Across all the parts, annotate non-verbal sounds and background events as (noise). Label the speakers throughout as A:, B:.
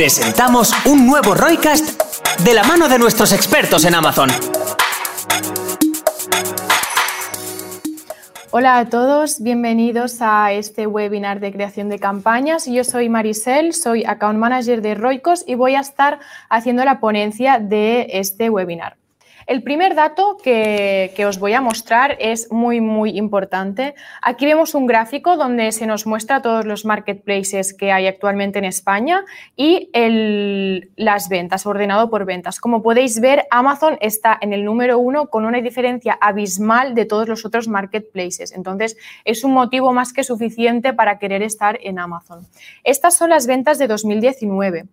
A: presentamos un nuevo Roycast de la mano de nuestros expertos en Amazon.
B: Hola a todos, bienvenidos a este webinar de creación de campañas. Yo soy Maricel, soy Account Manager de Roicos y voy a estar haciendo la ponencia de este webinar. El primer dato que, os voy a mostrar es muy, muy importante. Aquí vemos un gráfico donde se nos muestra todos los marketplaces que hay actualmente en España y las ventas, ordenado por ventas. Como podéis ver, Amazon está en el número uno con una diferencia abismal de todos los otros marketplaces. Entonces, es un motivo más que suficiente para querer estar en Amazon. Estas son las ventas de 2019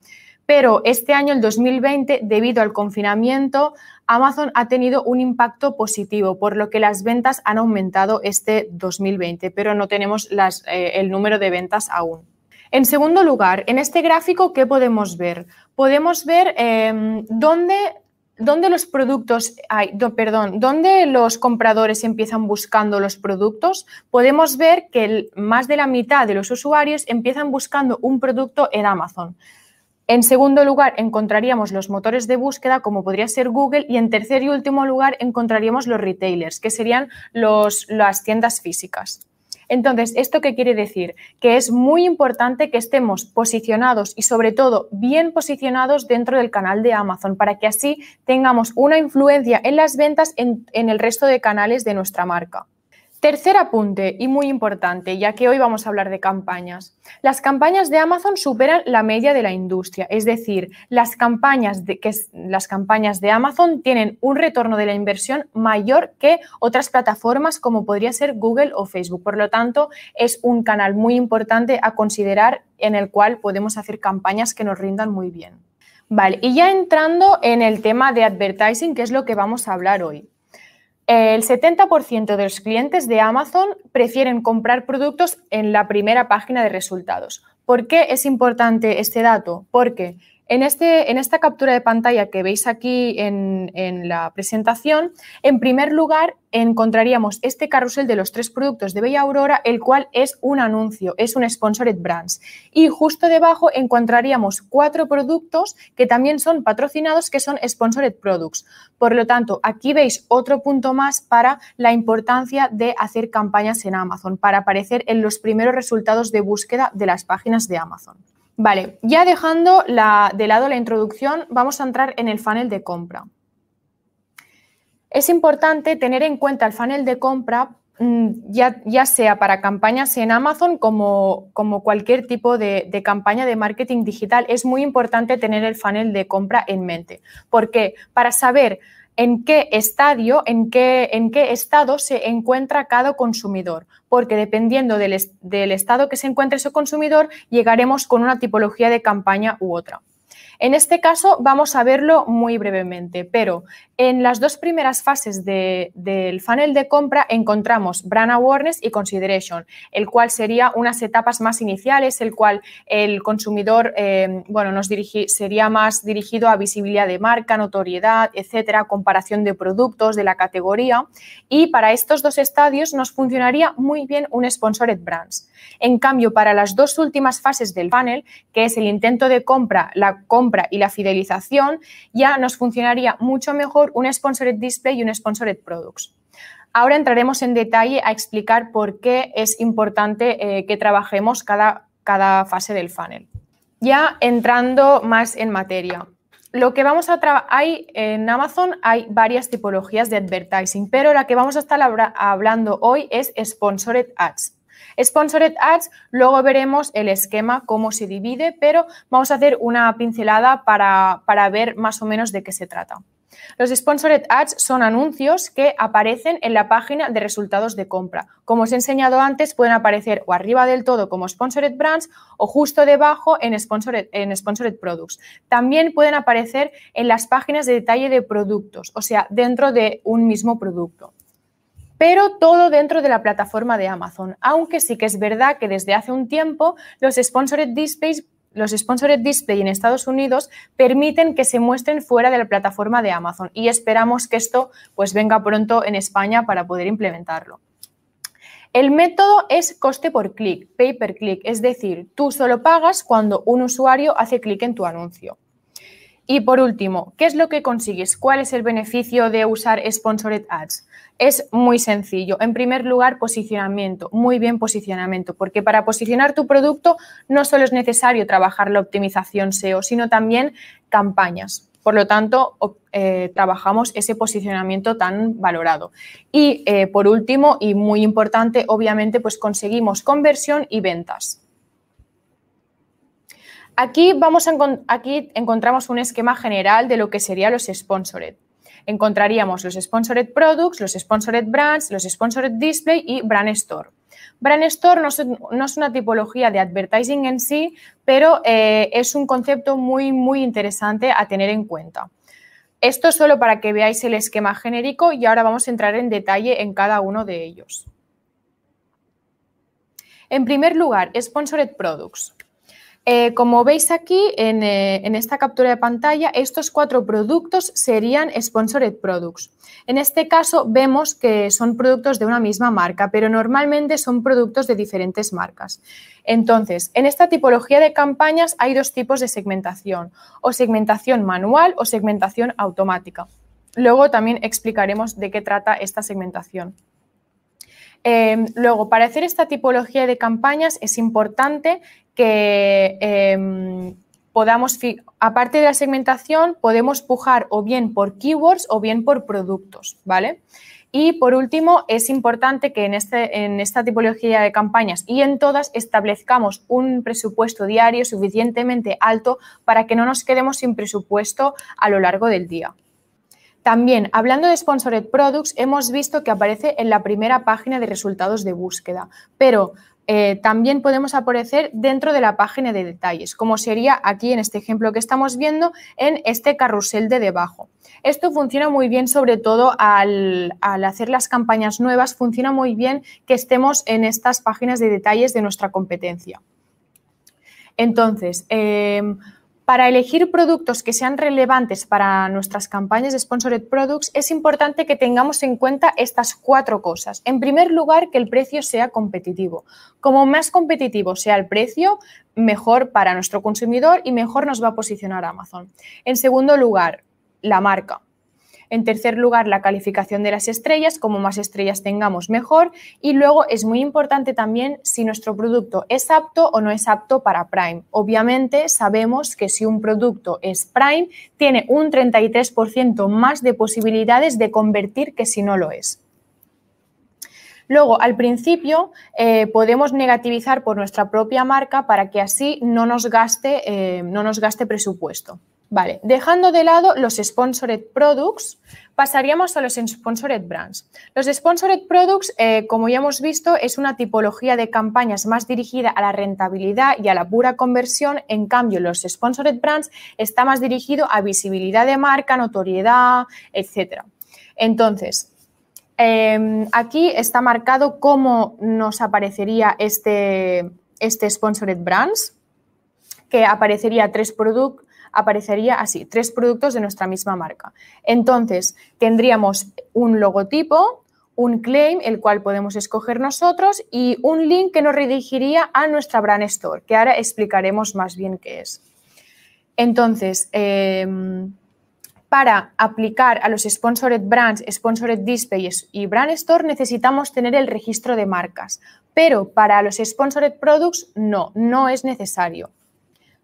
B: pero este año, el 2020, debido al confinamiento, Amazon ha tenido un impacto positivo, por lo que las ventas han aumentado este 2020, pero no tenemos eh, el número de ventas aún. En segundo lugar, en este gráfico, ¿qué podemos ver? Podemos ver em, dónde, los productos perdón, dónde los compradores empiezan buscando los productos. Podemos ver que más de la mitad de los usuarios empiezan buscando un producto en Amazon. En segundo lugar, encontraríamos los motores de búsqueda, como podría ser Google, y en tercer y último lugar, encontraríamos los retailers, que serían las tiendas físicas. Entonces, ¿esto qué quiere decir? Que es muy importante que estemos posicionados y sobre todo bien posicionados dentro del canal de Amazon para que así tengamos una influencia en las ventas en el resto de canales de nuestra marca. Tercer apunte y muy importante, ya que hoy vamos a hablar de campañas. Las campañas de Amazon superan la media de la industria, es decir, las campañas de, que, las campañas de Amazon tienen un retorno de la inversión mayor que otras plataformas como podría ser Google o Facebook. Por lo tanto, es un canal muy importante a considerar en el cual podemos hacer campañas que nos rindan muy bien. Vale, y ya entrando en el tema de advertising, que es lo que vamos a hablar hoy. El 70% de los clientes de Amazon prefieren comprar productos en la primera página de resultados. ¿Por qué es importante este dato? Porque en, este, en esta captura de pantalla que veis aquí en, la presentación, en primer lugar encontraríamos este carrusel de los tres productos de Bella Aurora, el cual es un anuncio, es un Sponsored Brands. Y justo debajo encontraríamos cuatro productos que también son patrocinados, que son Sponsored Products. Por lo tanto, aquí veis otro punto más para la importancia de hacer campañas en Amazon, para aparecer en los primeros resultados de búsqueda de las páginas de Amazon. Vale, ya dejando de lado la introducción, vamos a entrar en el funnel de compra. Es importante tener en cuenta el funnel de compra, mm, ya, sea para campañas en Amazon como, como cualquier tipo de, de, campaña de marketing digital. Es muy importante tener el funnel de compra en mente. porque Para saber en qué estadio, en qué, en qué estado se encuentra cada consumidor, porque dependiendo del, del estado que se encuentre ese consumidor, llegaremos con una tipología de campaña u otra. En este caso vamos a verlo muy brevemente, pero en las dos primeras fases del funnel de compra encontramos brand awareness y consideration, el cual sería unas etapas más iniciales, el cual el consumidor eh, bueno, nos sería más dirigido a visibilidad de marca, notoriedad, etcétera, comparación de productos, de la categoría. Y para estos dos estadios nos funcionaría muy bien un sponsored brands. En cambio, para las dos últimas fases del funnel, que es el intento de compra, la compra y la fidelización, ya nos funcionaría mucho mejor un Sponsored Display y un Sponsored Products. Ahora entraremos en detalle a explicar por qué es importante eh, que trabajemos cada, cada fase del funnel. Ya entrando más en materia. Lo que vamos a hay en Amazon hay varias tipologías de advertising, pero la que vamos a estar hablando hoy es Sponsored Ads. Sponsored Ads, luego veremos el esquema, cómo se divide, pero vamos a hacer una pincelada para, para ver más o menos de qué se trata. Los Sponsored Ads son anuncios que aparecen en la página de resultados de compra. Como os he enseñado antes, pueden aparecer o arriba del todo como Sponsored Brands o justo debajo en Sponsored, en sponsored Products. También pueden aparecer en las páginas de detalle de productos, o sea, dentro de un mismo producto pero todo dentro de la plataforma de Amazon, aunque sí que es verdad que desde hace un tiempo los sponsored displays los sponsored display en Estados Unidos permiten que se muestren fuera de la plataforma de Amazon y esperamos que esto pues venga pronto en España para poder implementarlo. El método es coste por clic, pay per click, es decir, tú solo pagas cuando un usuario hace clic en tu anuncio. Y por último, ¿qué es lo que consigues? ¿Cuál es el beneficio de usar Sponsored Ads? Es muy sencillo. En primer lugar, posicionamiento, muy bien posicionamiento, porque para posicionar tu producto no solo es necesario trabajar la optimización SEO, sino también campañas. Por lo tanto, eh, trabajamos ese posicionamiento tan valorado. Y eh, por último, y muy importante, obviamente, pues conseguimos conversión y ventas. Aquí, encontramos un esquema general de lo que serían los sponsored. Encontraríamos los sponsored products, los sponsored brands, los sponsored display y brand store. Brand store no es, una tipología de advertising en sí, pero eh, es un concepto muy, muy interesante a tener en cuenta. Esto solo para que veáis el esquema genérico y ahora vamos a entrar en detalle en cada uno de ellos. En primer lugar, Sponsored Products. Eh, como veis aquí eh, en, esta captura de pantalla, estos cuatro productos serían Sponsored Products. En este caso vemos que son productos de una misma marca, pero normalmente son productos de diferentes marcas. Entonces, en esta tipología de campañas hay dos tipos de segmentación, o segmentación manual o segmentación automática. Luego también explicaremos de qué trata esta segmentación. Em, luego, para hacer esta tipología de campañas es importante que em, podamos, aparte de la segmentación, podemos pujar o bien por keywords o bien por productos, ¿vale? Y por último, es importante que en, este, en esta tipología de campañas y en todas establezcamos un presupuesto diario suficientemente alto para que no nos quedemos sin presupuesto a lo largo del día. También, hablando de Sponsored Products, hemos visto que aparece en la primera página de resultados de búsqueda, pero eh, también podemos aparecer dentro de la página de detalles, como sería aquí en este ejemplo que estamos viendo en este carrusel de debajo. Esto funciona muy bien, sobre todo al, hacer las campañas nuevas, funciona muy bien que estemos en estas páginas de detalles de nuestra competencia. Entonces, em, para elegir productos que sean relevantes para nuestras campañas de Sponsored Products, es importante que tengamos en cuenta estas cuatro cosas. En primer lugar, que el precio sea competitivo. Como más competitivo sea el precio, mejor para nuestro consumidor y mejor nos va a posicionar Amazon. En segundo lugar, la marca. En tercer lugar, la calificación de las estrellas. Como más estrellas tengamos, mejor. Y luego es muy importante también si nuestro producto es apto o no es apto para Prime. Obviamente sabemos que si un producto es Prime, tiene un 33% más de posibilidades de convertir que si no lo es. Luego, al principio, eh, podemos negativizar por nuestra propia marca para que así no nos gaste, eh, no nos gaste presupuesto. Vale, dejando de lado los sponsored products, pasaríamos a los sponsored brands. Los sponsored products, eh, como ya hemos visto, es una tipología de campañas más dirigida a la rentabilidad y a la pura conversión. En cambio, los sponsored brands está más dirigido a visibilidad de marca, notoriedad, etc. Entonces, em, aquí está marcado cómo nos aparecería este, este sponsored brands, que aparecería tres productos aparecería así, tres productos de nuestra misma marca. Entonces, tendríamos un logotipo, un claim, el cual podemos escoger nosotros, y un link que nos redirigiría a nuestra brand store, que ahora explicaremos más bien qué es. Entonces, em, para aplicar a los sponsored brands, sponsored displays y brand store necesitamos tener el registro de marcas, pero para los sponsored products no, no es necesario.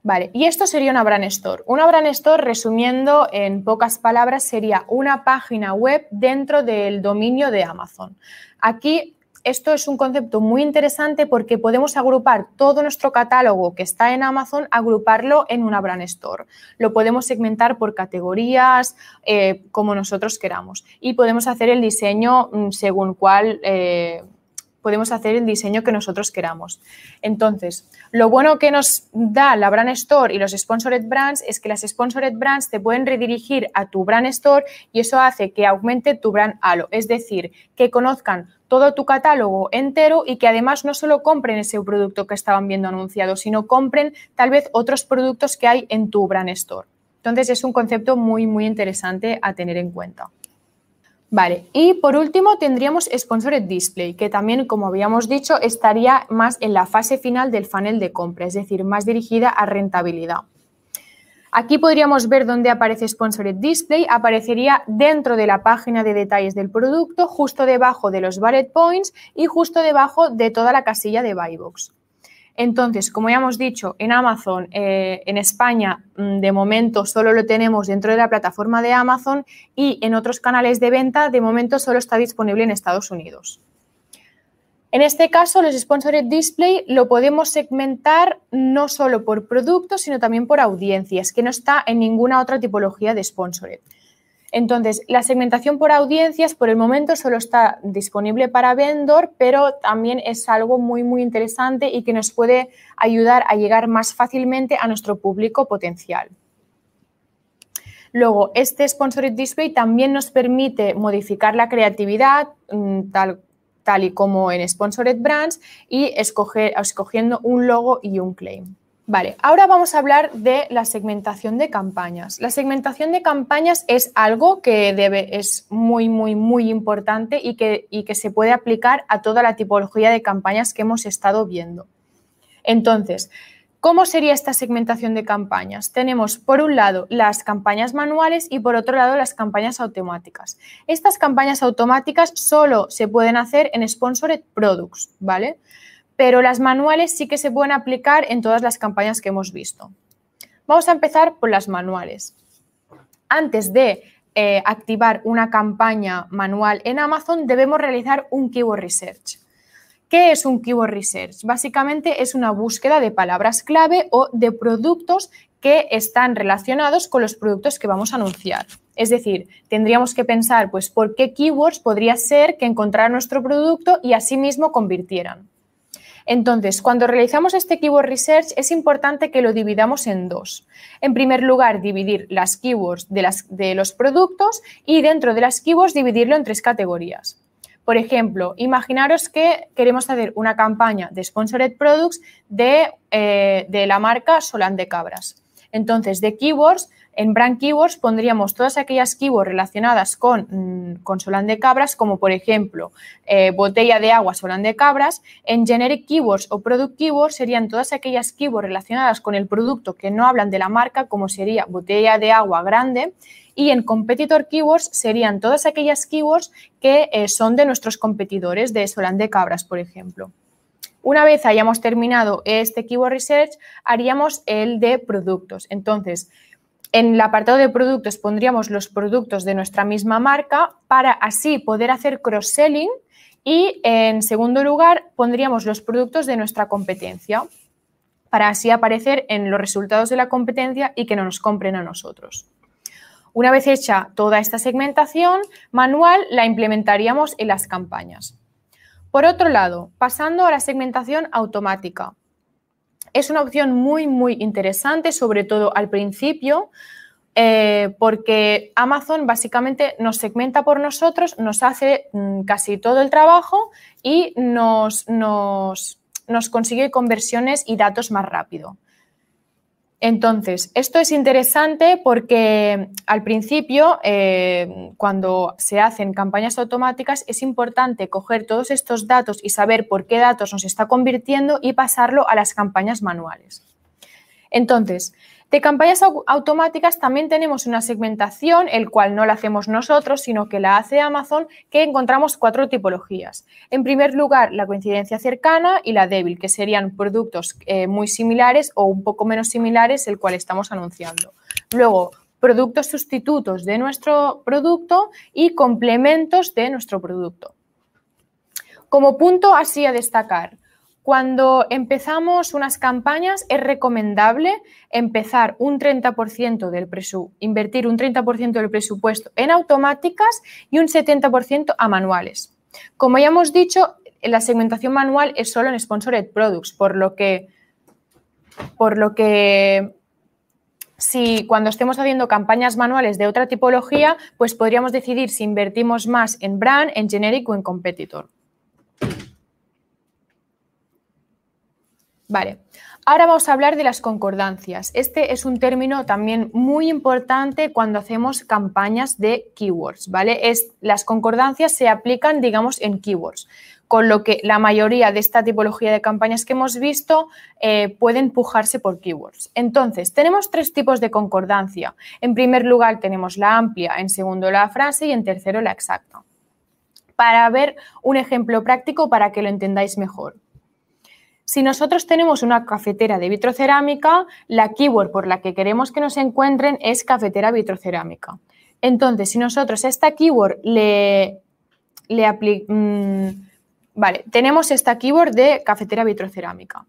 B: Vale, y esto sería una brand store. Una brand store, resumiendo en pocas palabras, sería una página web dentro del dominio de Amazon. Aquí esto es un concepto muy interesante porque podemos agrupar todo nuestro catálogo que está en Amazon, agruparlo en una brand store. Lo podemos segmentar por categorías, eh, como nosotros queramos. Y podemos hacer el diseño mm, según cuál eh, podemos hacer el diseño que nosotros queramos. Entonces, lo bueno que nos da la Brand Store y los Sponsored Brands es que las Sponsored Brands te pueden redirigir a tu Brand Store y eso hace que aumente tu Brand Halo, es decir, que conozcan todo tu catálogo entero y que además no solo compren ese producto que estaban viendo anunciado, sino compren tal vez otros productos que hay en tu Brand Store. Entonces, es un concepto muy, muy interesante a tener en cuenta. Vale, y por último tendríamos Sponsored Display, que también, como habíamos dicho, estaría más en la fase final del funnel de compra, es decir, más dirigida a rentabilidad. Aquí podríamos ver dónde aparece Sponsored Display. Aparecería dentro de la página de detalles del producto, justo debajo de los bullet points y justo debajo de toda la casilla de Buy Box. Entonces, como ya hemos dicho, en Amazon, eh, en España, mm, de momento solo lo tenemos dentro de la plataforma de Amazon y en otros canales de venta, de momento solo está disponible en Estados Unidos. En este caso, los Sponsored Display lo podemos segmentar no solo por productos, sino también por audiencias, que no está en ninguna otra tipología de Sponsored. Entonces, la segmentación por audiencias por el momento solo está disponible para vendor, pero también es algo muy, muy interesante y que nos puede ayudar a llegar más fácilmente a nuestro público potencial. Luego, este Sponsored Display también nos permite modificar la creatividad, mm, tal, tal y como en Sponsored Brands, y escoger, escogiendo un logo y un claim. Vale, ahora vamos a hablar de la segmentación de campañas. La segmentación de campañas es algo que debe, es muy, muy, muy importante y que, y que se puede aplicar a toda la tipología de campañas que hemos estado viendo. Entonces, ¿Cómo sería esta segmentación de campañas? Tenemos por un lado las campañas manuales y por otro lado las campañas automáticas. Estas campañas automáticas solo se pueden hacer en Sponsored Products, ¿vale? Pero las manuales sí que se pueden aplicar en todas las campañas que hemos visto. Vamos a empezar por las manuales. Antes de eh, activar una campaña manual en Amazon, debemos realizar un keyword research. ¿Qué es un keyword research? Básicamente es una búsqueda de palabras clave o de productos que están relacionados con los productos que vamos a anunciar. Es decir, tendríamos que pensar, pues, por qué keywords podría ser que encontrar nuestro producto y asimismo convirtieran. Entonces, cuando realizamos este keyword research es importante que lo dividamos en dos. En primer lugar, dividir las keywords de, los productos y dentro de las keywords dividirlo en tres categorías. Por ejemplo, imaginaros que queremos hacer una campaña de sponsored products de, eh, de la marca Solán de Cabras. Entonces, de keywords en brand keywords pondríamos todas aquellas keywords relacionadas con, mm, con Solán de Cabras, como por ejemplo eh, botella de agua Solán de Cabras. En generic keywords o product keywords serían todas aquellas keywords relacionadas con el producto que no hablan de la marca, como sería botella de agua grande. Y en competitor keywords serían todas aquellas keywords que eh, son de nuestros competidores de Solán de Cabras, por ejemplo. Una vez hayamos terminado este keyword research, haríamos el de productos. Entonces, en el apartado de productos pondríamos los productos de nuestra misma marca para así poder hacer cross-selling y en segundo lugar pondríamos los productos de nuestra competencia para así aparecer en los resultados de la competencia y que no nos compren a nosotros. Una vez hecha toda esta segmentación manual, la implementaríamos en las campañas. Por otro lado, pasando a la segmentación automática. Es una opción muy, muy interesante, sobre todo al principio, eh, porque Amazon básicamente nos segmenta por nosotros, nos hace mm, casi todo el trabajo y nos, nos, nos consigue conversiones y datos más rápido. Entonces, esto es interesante porque al principio, eh, cuando se hacen campañas automáticas, es importante coger todos estos datos y saber por qué datos nos está convirtiendo y pasarlo a las campañas manuales. Entonces, de campañas automáticas también tenemos una segmentación, el cual no la hacemos nosotros, sino que la hace Amazon, que encontramos cuatro tipologías. En primer lugar, la coincidencia cercana y la débil, que serían productos eh, muy similares o un poco menos similares, el cual estamos anunciando. Luego, productos sustitutos de nuestro producto y complementos de nuestro producto. Como punto así a destacar, cuando empezamos unas campañas es recomendable empezar un 30% del invertir un 30% del presupuesto en automáticas y un 70% a manuales. Como ya hemos dicho, la segmentación manual es solo en sponsored products, por lo que por lo que si cuando estemos haciendo campañas manuales de otra tipología, pues podríamos decidir si invertimos más en brand, en generic o en competitor. Vale, ahora vamos a hablar de las concordancias. Este es un término también muy importante cuando hacemos campañas de keywords, ¿vale? Es, las concordancias se aplican, digamos, en keywords con lo que la mayoría de esta tipología de campañas que hemos visto eh, pueden pujarse por keywords. Entonces, tenemos tres tipos de concordancia. En primer lugar, tenemos la amplia, en segundo, la frase y en tercero, la exacta. Para ver un ejemplo práctico para que lo entendáis mejor. Si nosotros tenemos una cafetera de vitrocerámica, la keyword por la que queremos que nos encuentren es cafetera vitrocerámica. Entonces, si nosotros esta keyword le, le aplicamos mm, Vale, tenemos esta keyword de cafetera vitrocerámica.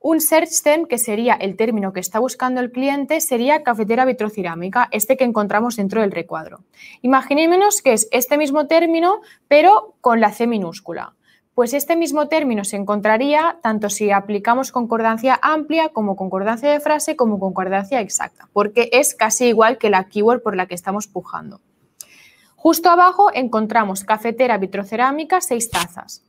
B: Un search term, que sería el término que está buscando el cliente, sería cafetera vitrocerámica, este que encontramos dentro del recuadro. Imaginémonos que es este mismo término, pero con la C minúscula. Pues este mismo término se encontraría tanto si aplicamos concordancia amplia como concordancia de frase como concordancia exacta, porque es casi igual que la keyword por la que estamos pujando. Justo abajo encontramos cafetera vitrocerámica, seis tazas.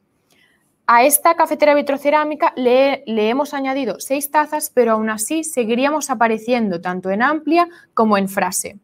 B: A esta cafetera vitrocerámica le, hemos añadido seis tazas, pero aún así seguiríamos apareciendo tanto en amplia como en frase.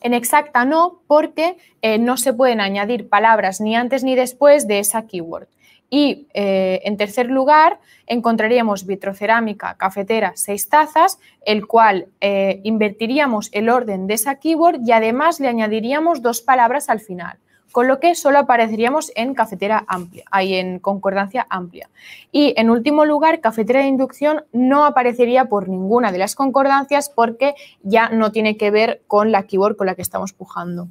B: En exacta no, porque eh, no se pueden añadir palabras ni antes ni después de esa keyword. Y eh, en tercer lugar, encontraríamos vitrocerámica, cafetera, seis tazas, el cual eh, invertiríamos el orden de esa keyword y además le añadiríamos dos palabras al final con lo que solo apareceríamos en cafetera amplia, ahí en concordancia amplia. Y en último lugar, cafetera de inducción no aparecería por ninguna de las concordancias porque ya no tiene que ver con la keyword con la que estamos pujando.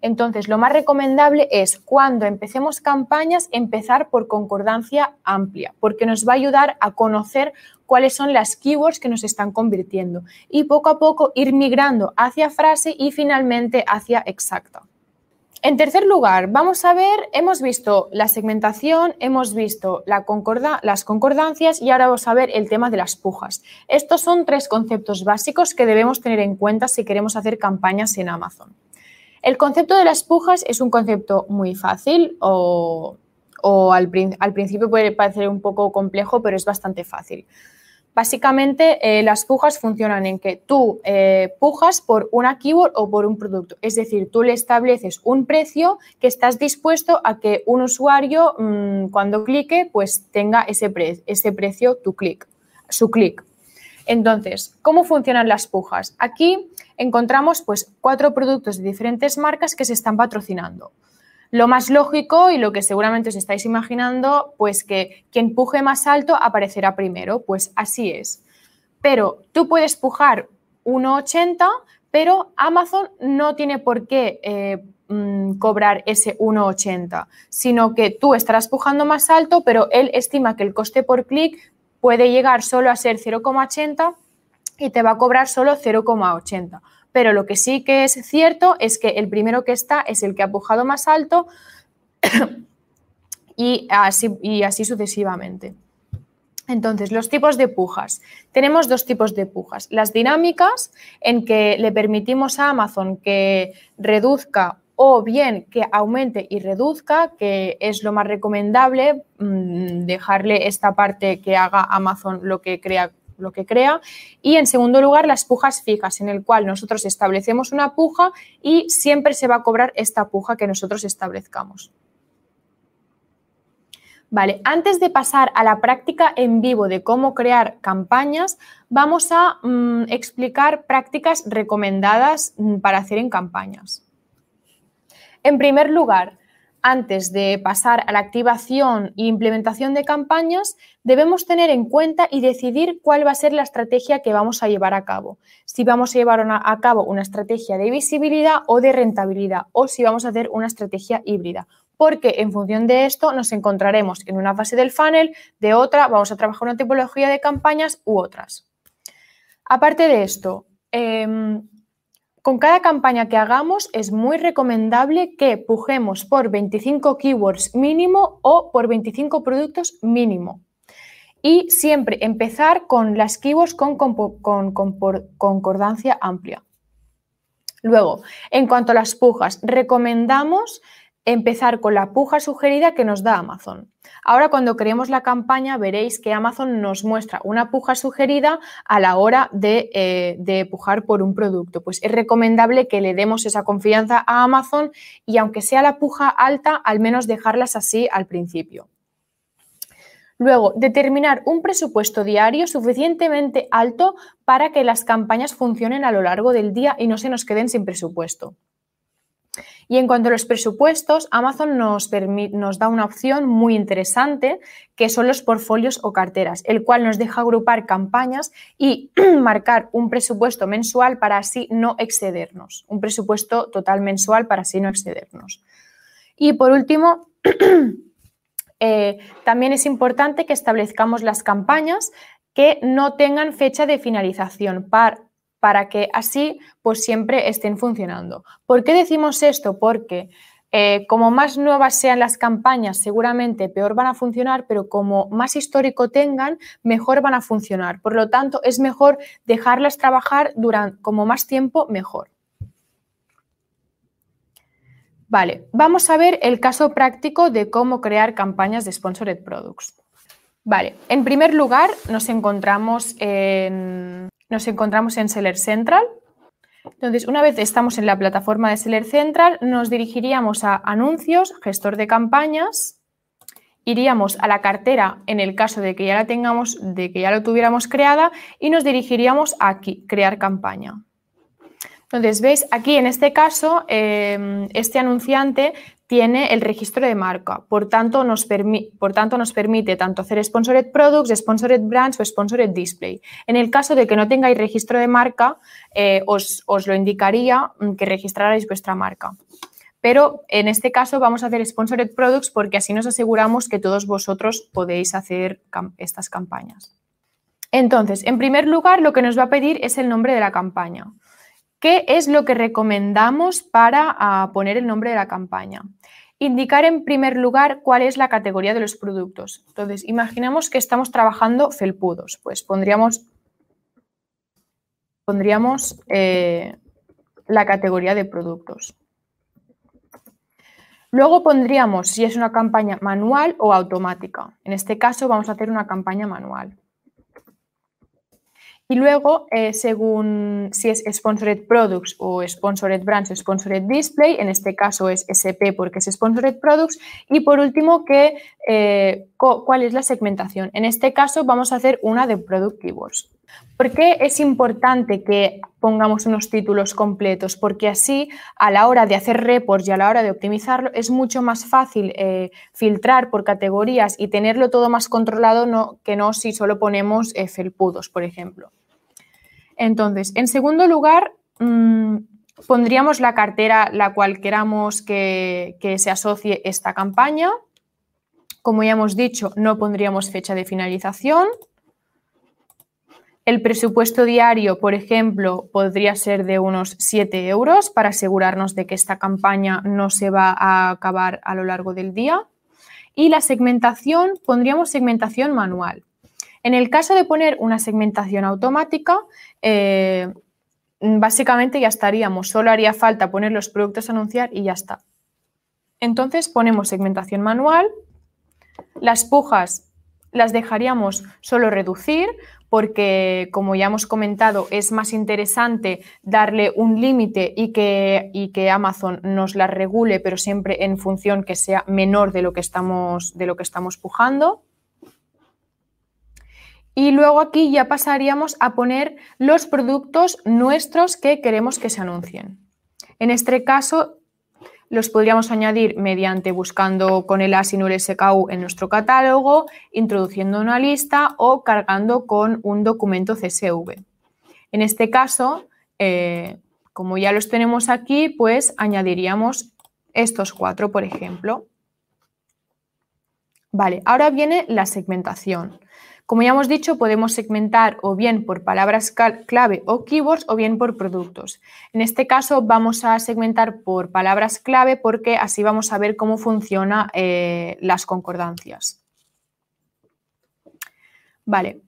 B: Entonces, lo más recomendable es cuando empecemos campañas empezar por concordancia amplia, porque nos va a ayudar a conocer cuáles son las keywords que nos están convirtiendo y poco a poco ir migrando hacia frase y finalmente hacia exacta. En tercer lugar, vamos a ver, hemos visto la segmentación, hemos visto las concordancias y ahora vamos a ver el tema de las pujas. Estos son tres conceptos básicos que debemos tener en cuenta si queremos hacer campañas en Amazon. El concepto de las pujas es un concepto muy fácil o, al principio puede parecer un poco complejo, pero es bastante fácil. Básicamente, eh, las pujas funcionan en que tú eh, pujas por una keyword o por un producto. Es decir, tú le estableces un precio que estás dispuesto a que un usuario, mm, cuando clique, pues tenga ese, ese precio, tu clic, su clic. Entonces, ¿cómo funcionan las pujas? Aquí encontramos pues, cuatro productos de diferentes marcas que se están patrocinando. Lo más lógico y lo que seguramente os estáis imaginando, pues que quien puje más alto aparecerá primero, pues así es. Pero tú puedes pujar 1,80, pero Amazon no tiene por qué eh, mm, cobrar ese 1,80, sino que tú estarás pujando más alto, pero él estima que el coste por clic puede llegar solo a ser 0,80 y te va a cobrar solo 0,80 pero lo que sí que es cierto es que el primero que está es el que ha pujado más alto (coughs) y, así, y así sucesivamente. Entonces, los tipos de pujas. Tenemos dos tipos de pujas. Las dinámicas, en que le permitimos a Amazon que reduzca o bien que aumente y reduzca, que es lo más recomendable, mm, dejarle esta parte que haga Amazon lo que crea lo que crea. Y en segundo lugar, las pujas fijas, en el cual nosotros establecemos una puja y siempre se va a cobrar esta puja que nosotros establezcamos. Vale, antes de pasar a la práctica en vivo de cómo crear campañas, vamos a mm, explicar prácticas recomendadas mm, para hacer en campañas. En primer lugar, antes de pasar a la activación e implementación de campañas, debemos tener en cuenta y decidir cuál va a ser la estrategia que vamos a llevar a cabo. Si vamos a llevar a cabo una estrategia de visibilidad o de rentabilidad o si vamos a hacer una estrategia híbrida. Porque en función de esto nos encontraremos en una fase del funnel, de otra vamos a trabajar una tipología de campañas u otras. Aparte de esto, em, con cada campaña que hagamos es muy recomendable que pujemos por 25 keywords mínimo o por 25 productos mínimo. Y siempre empezar con las keywords con, concordancia amplia. Luego, en cuanto a las pujas, recomendamos empezar con la puja sugerida que nos da Amazon. Ahora cuando creemos la campaña veréis que Amazon nos muestra una puja sugerida a la hora de, eh, de, pujar por un producto. Pues es recomendable que le demos esa confianza a Amazon y aunque sea la puja alta, al menos dejarlas así al principio. Luego, determinar un presupuesto diario suficientemente alto para que las campañas funcionen a lo largo del día y no se nos queden sin presupuesto. Y en cuanto a los presupuestos, Amazon nos, da una opción muy interesante que son los portfolios o carteras, el cual nos deja agrupar campañas y (clears throat) marcar un presupuesto mensual para así no excedernos, un presupuesto total mensual para así no excedernos. Y por último, (clears throat) eh, también es importante que establezcamos las campañas que no tengan fecha de finalización para que así pues siempre estén funcionando. ¿Por qué decimos esto? Porque eh, como más nuevas sean las campañas, seguramente peor van a funcionar, pero como más histórico tengan, mejor van a funcionar. Por lo tanto, es mejor dejarlas trabajar durante como más tiempo, mejor. Vale, vamos a ver el caso práctico de cómo crear campañas de Sponsored Products. Vale, en primer lugar nos encontramos en, nos encontramos en Seller Central. Entonces, una vez estamos en la plataforma de Seller Central, nos dirigiríamos a Anuncios, Gestor de Campañas, iríamos a la cartera en el caso de que ya la tengamos, de que ya lo tuviéramos creada y nos dirigiríamos aquí, Crear campaña. Entonces, veis, aquí en este caso, em, este anunciante tiene el registro de marca. Por tanto, nos por tanto, nos permite tanto hacer Sponsored Products, Sponsored Brands o Sponsored Display. En el caso de que no tengáis registro de marca, eh, os, lo indicaría mm, que registrarais vuestra marca. Pero en este caso vamos a hacer Sponsored Products porque así nos aseguramos que todos vosotros podéis hacer estas campañas. Entonces, en primer lugar, lo que nos va a pedir es el nombre de la campaña. ¿Qué es lo que recomendamos para ah, poner el nombre de la campaña? Indicar en primer lugar cuál es la categoría de los productos. Entonces, imaginemos que estamos trabajando felpudos, pues pondríamos, pondríamos eh, la categoría de productos. Luego pondríamos si es una campaña manual o automática. En este caso vamos a hacer una campaña manual. Y luego, eh, según si es Sponsored Products o Sponsored Brands o Sponsored Display, en este caso es SP porque es Sponsored Products. Y por último, que, eh, cuál es la segmentación. En este caso vamos a hacer una de Product Keywords. ¿Por qué es importante que pongamos unos títulos completos? Porque así, a la hora de hacer reports y a la hora de optimizarlo, es mucho más fácil eh, filtrar por categorías y tenerlo todo más controlado que no si solo ponemos felpudos, por ejemplo. Entonces, en segundo lugar, mm, pondríamos la cartera la cual queramos que, se asocie esta campaña. Como ya hemos dicho, no pondríamos fecha de finalización. El presupuesto diario, por ejemplo, podría ser de unos 7 euros para asegurarnos de que esta campaña no se va a acabar a lo largo del día. Y la segmentación, pondríamos segmentación manual. En el caso de poner una segmentación automática, eh, básicamente ya estaríamos, solo haría falta poner los productos a anunciar y ya está. Entonces ponemos segmentación manual, las pujas las dejaríamos solo reducir porque, como ya hemos comentado, es más interesante darle un límite y que, y que Amazon nos la regule, pero siempre en función que sea menor de lo que estamos, de lo que estamos pujando. Y luego aquí ya pasaríamos a poner los productos nuestros que queremos que se anuncien. En este caso, los podríamos añadir mediante buscando con el ASIN o el SKU en nuestro catálogo, introduciendo una lista o cargando con un documento CSV. En este caso, eh, como ya los tenemos aquí, pues añadiríamos estos cuatro, por ejemplo. Vale, ahora viene la segmentación. Como ya hemos dicho, podemos segmentar o bien por palabras clave o keywords o bien por productos. En este caso vamos a segmentar por palabras clave porque así vamos a ver cómo funcionan eh, las concordancias. Vale.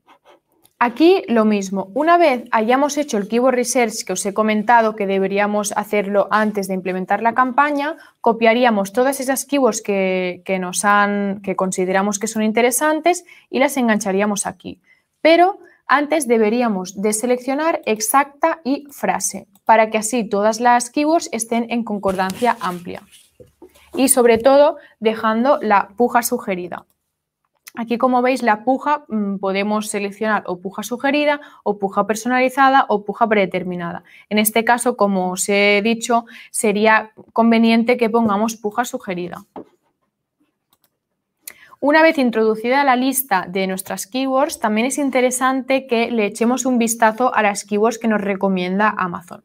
B: Aquí lo mismo. Una vez hayamos hecho el Keyword Research que os he comentado que deberíamos hacerlo antes de implementar la campaña, copiaríamos todas esas keywords que, nos han, que consideramos que son interesantes y las engancharíamos aquí. Pero antes deberíamos de seleccionar exacta y frase para que así todas las keywords estén en concordancia amplia. Y sobre todo dejando la puja sugerida. Aquí, como veis, la puja mm, podemos seleccionar o puja sugerida, o puja personalizada, o puja predeterminada. En este caso, como os he dicho, sería conveniente que pongamos puja sugerida. Una vez introducida la lista de nuestras keywords, también es interesante que le echemos un vistazo a las keywords que nos recomienda Amazon.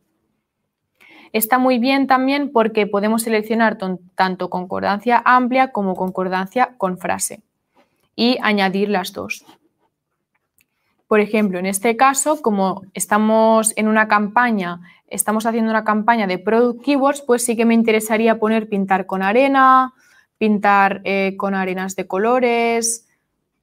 B: Está muy bien también porque podemos seleccionar tanto concordancia amplia como concordancia con frase y añadir las dos. Por ejemplo, en este caso, como estamos en una campaña, estamos haciendo una campaña de product keywords, pues sí que me interesaría poner pintar con arena, pintar eh, con arenas de colores,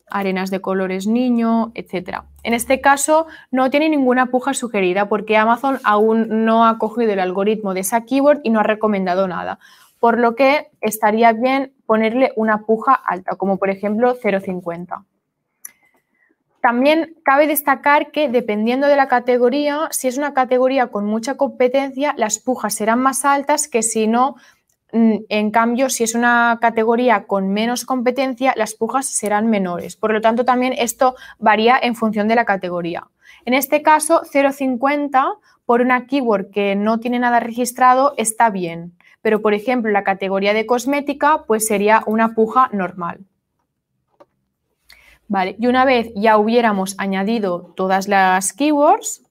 B: arenas de colores niño, etc. En este caso no tiene ninguna puja sugerida porque Amazon aún no ha cogido el algoritmo de esa keyword y no ha recomendado nada por lo que estaría bien ponerle una puja alta, como por ejemplo 0,50. También cabe destacar que dependiendo de la categoría, si es una categoría con mucha competencia, las pujas serán más altas que si no, mm, en cambio, si es una categoría con menos competencia, las pujas serán menores. Por lo tanto, también esto varía en función de la categoría. En este caso, 0,50 por una keyword que no tiene nada registrado está bien pero por ejemplo la categoría de cosmética pues sería una puja normal. Vale, y una vez ya hubiéramos añadido todas las keywords,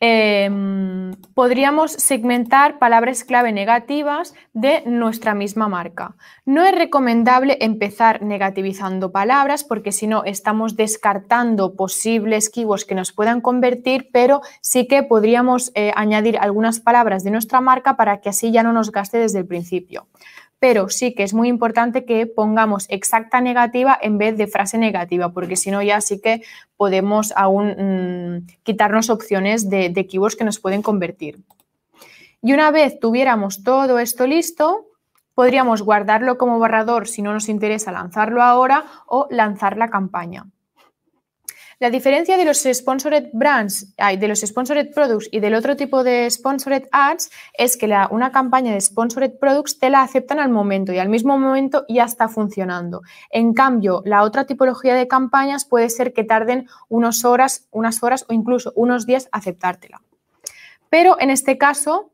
B: Em, podríamos segmentar palabras clave negativas de nuestra misma marca. No es recomendable empezar negativizando palabras porque si no estamos descartando posibles keywords que nos puedan convertir, pero sí que podríamos eh, añadir algunas palabras de nuestra marca para que así ya no nos gaste desde el principio pero sí que es muy importante que pongamos exacta negativa en vez de frase negativa, porque si no ya sí que podemos aún mm, quitarnos opciones de, de keywords que nos pueden convertir. Y una vez tuviéramos todo esto listo, podríamos guardarlo como borrador si no nos interesa lanzarlo ahora o lanzar la campaña. La diferencia de los sponsored brands, de los sponsored products y del otro tipo de sponsored ads es que una campaña de sponsored products te la aceptan al momento y al mismo momento ya está funcionando. En cambio, la otra tipología de campañas puede ser que tarden unas horas, unas horas o incluso unos días aceptártela. Pero en este caso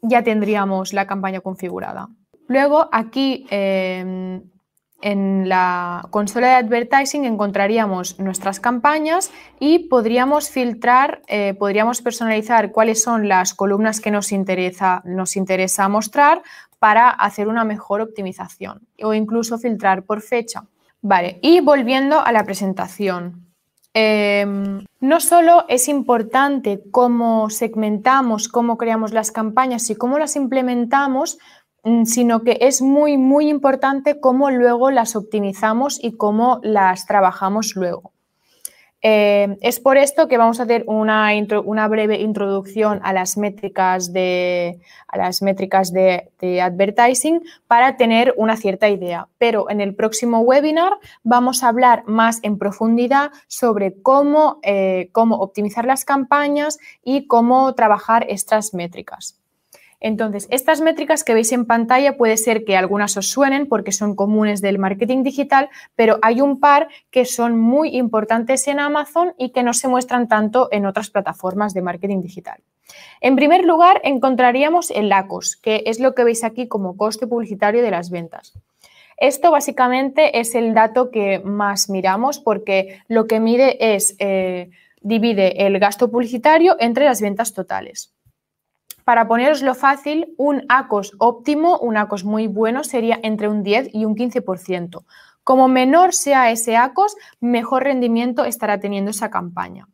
B: ya tendríamos la campaña configurada. Luego aquí em, en la consola de advertising encontraríamos nuestras campañas y podríamos filtrar, eh, podríamos personalizar cuáles son las columnas que nos interesa, nos interesa mostrar para hacer una mejor optimización o incluso filtrar por fecha. Vale, y volviendo a la presentación. Em, no solo es importante cómo segmentamos, cómo creamos las campañas y cómo las implementamos, sino que es muy, muy importante cómo luego las optimizamos y cómo las trabajamos luego. Eh, es por esto que vamos a hacer una, una breve introducción a las métricas, de, a las métricas de, advertising para tener una cierta idea. Pero en el próximo webinar vamos a hablar más en profundidad sobre cómo, eh, cómo optimizar las campañas y cómo trabajar estas métricas. Entonces, estas métricas que veis en pantalla puede ser que algunas os suenen porque son comunes del marketing digital, pero hay un par que son muy importantes en Amazon y que no se muestran tanto en otras plataformas de marketing digital. En primer lugar, encontraríamos el ACOS, que es lo que veis aquí como coste publicitario de las ventas. Esto básicamente es el dato que más miramos porque lo que mide es, eh, divide el gasto publicitario entre las ventas totales. Para poneroslo fácil, un ACOS óptimo, un ACOS muy bueno, sería entre un 10 y un 15%. Como menor sea ese ACOS, mejor rendimiento estará teniendo esa campaña.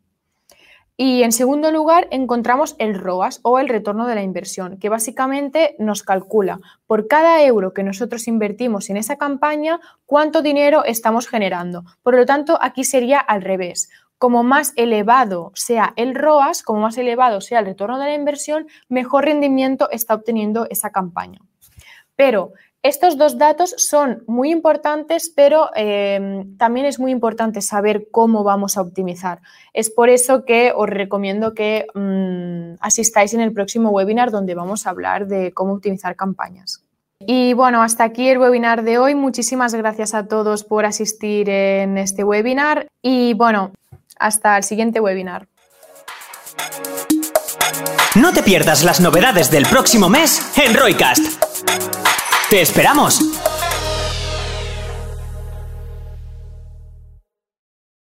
B: Y en segundo lugar, encontramos el ROAS o el retorno de la inversión, que básicamente nos calcula por cada euro que nosotros invertimos en esa campaña cuánto dinero estamos generando. Por lo tanto, aquí sería al revés. Como más elevado sea el ROAS, como más elevado sea el retorno de la inversión, mejor rendimiento está obteniendo esa campaña. Pero estos dos datos son muy importantes, pero em, también es muy importante saber cómo vamos a optimizar. Es por eso que os recomiendo que mm, asistáis en el próximo webinar donde vamos a hablar de cómo optimizar campañas. Y bueno, hasta aquí el webinar de hoy. Muchísimas gracias a todos por asistir en este webinar y bueno, hasta el siguiente webinar.
A: No te pierdas las novedades del próximo mes en Roycast. ¡Te esperamos!